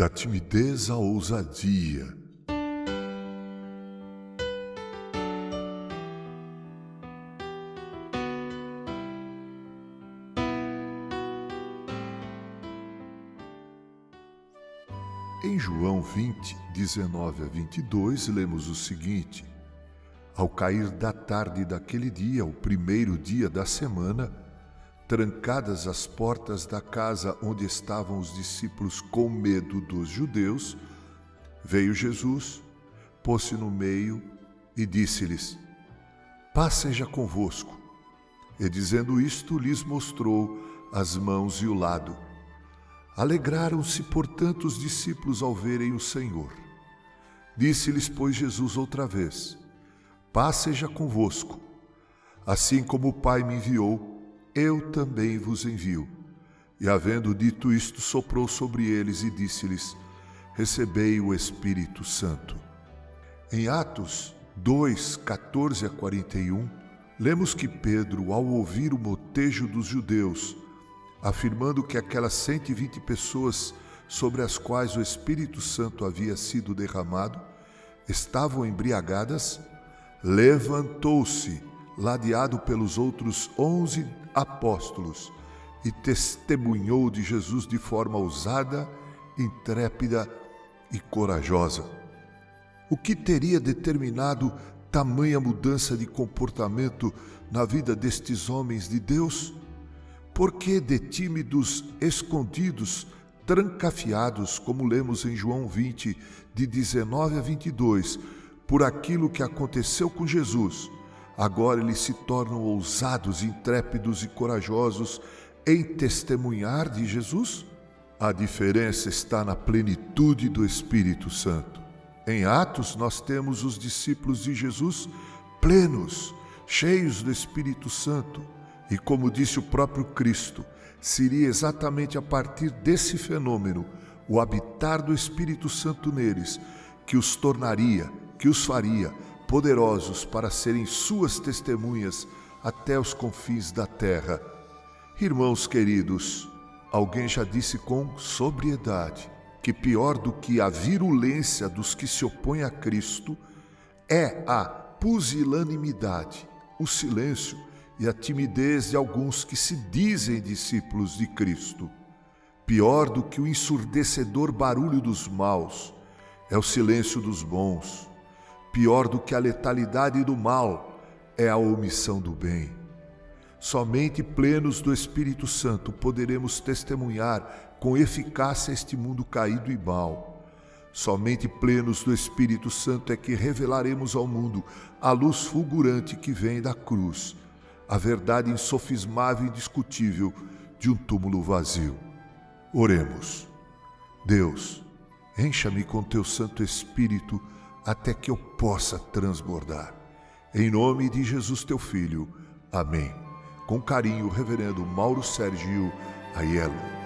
Da timidez à ousadia. Em João 20, 19 a 22, lemos o seguinte: Ao cair da tarde daquele dia, o primeiro dia da semana, trancadas as portas da casa onde estavam os discípulos com medo dos judeus, veio Jesus, pôs-se no meio e disse-lhes: Paz seja convosco. E dizendo isto, lhes mostrou as mãos e o lado. Alegraram-se, portanto, os discípulos ao verem o Senhor. Disse-lhes, pois, Jesus outra vez: Paz seja convosco. Assim como o Pai me enviou, eu também vos envio. E havendo dito isto, soprou sobre eles e disse-lhes: Recebei o Espírito Santo. Em Atos 2, 14 a 41, lemos que Pedro, ao ouvir o motejo dos judeus, afirmando que aquelas 120 pessoas sobre as quais o Espírito Santo havia sido derramado estavam embriagadas, levantou-se, ladeado pelos outros onze apóstolos, e testemunhou de Jesus de forma ousada, intrépida e corajosa. O que teria determinado tamanha mudança de comportamento na vida destes homens de Deus? Por que de tímidos, escondidos, trancafiados, como lemos em João 20, de 19 a 22, por aquilo que aconteceu com Jesus, agora eles se tornam ousados, intrépidos e corajosos em testemunhar de Jesus? A diferença está na plenitude do Espírito Santo. Em Atos, nós temos os discípulos de Jesus plenos, cheios do Espírito Santo e como disse o próprio Cristo, seria exatamente a partir desse fenômeno, o habitar do Espírito Santo neles, que os tornaria, que os faria poderosos para serem suas testemunhas até os confins da terra. Irmãos queridos, alguém já disse com sobriedade que pior do que a virulência dos que se opõem a Cristo é a pusilanimidade, o silêncio e a timidez de alguns que se dizem discípulos de Cristo. Pior do que o ensurdecedor barulho dos maus é o silêncio dos bons. Pior do que a letalidade do mal é a omissão do bem. Somente plenos do Espírito Santo poderemos testemunhar com eficácia este mundo caído e mau. Somente plenos do Espírito Santo é que revelaremos ao mundo a luz fulgurante que vem da cruz a verdade insofismável e indiscutível de um túmulo vazio. Oremos. Deus, encha-me com teu Santo Espírito até que eu possa transbordar. Em nome de Jesus, teu Filho. Amém. Com carinho, Reverendo Mauro Sérgio Aiello.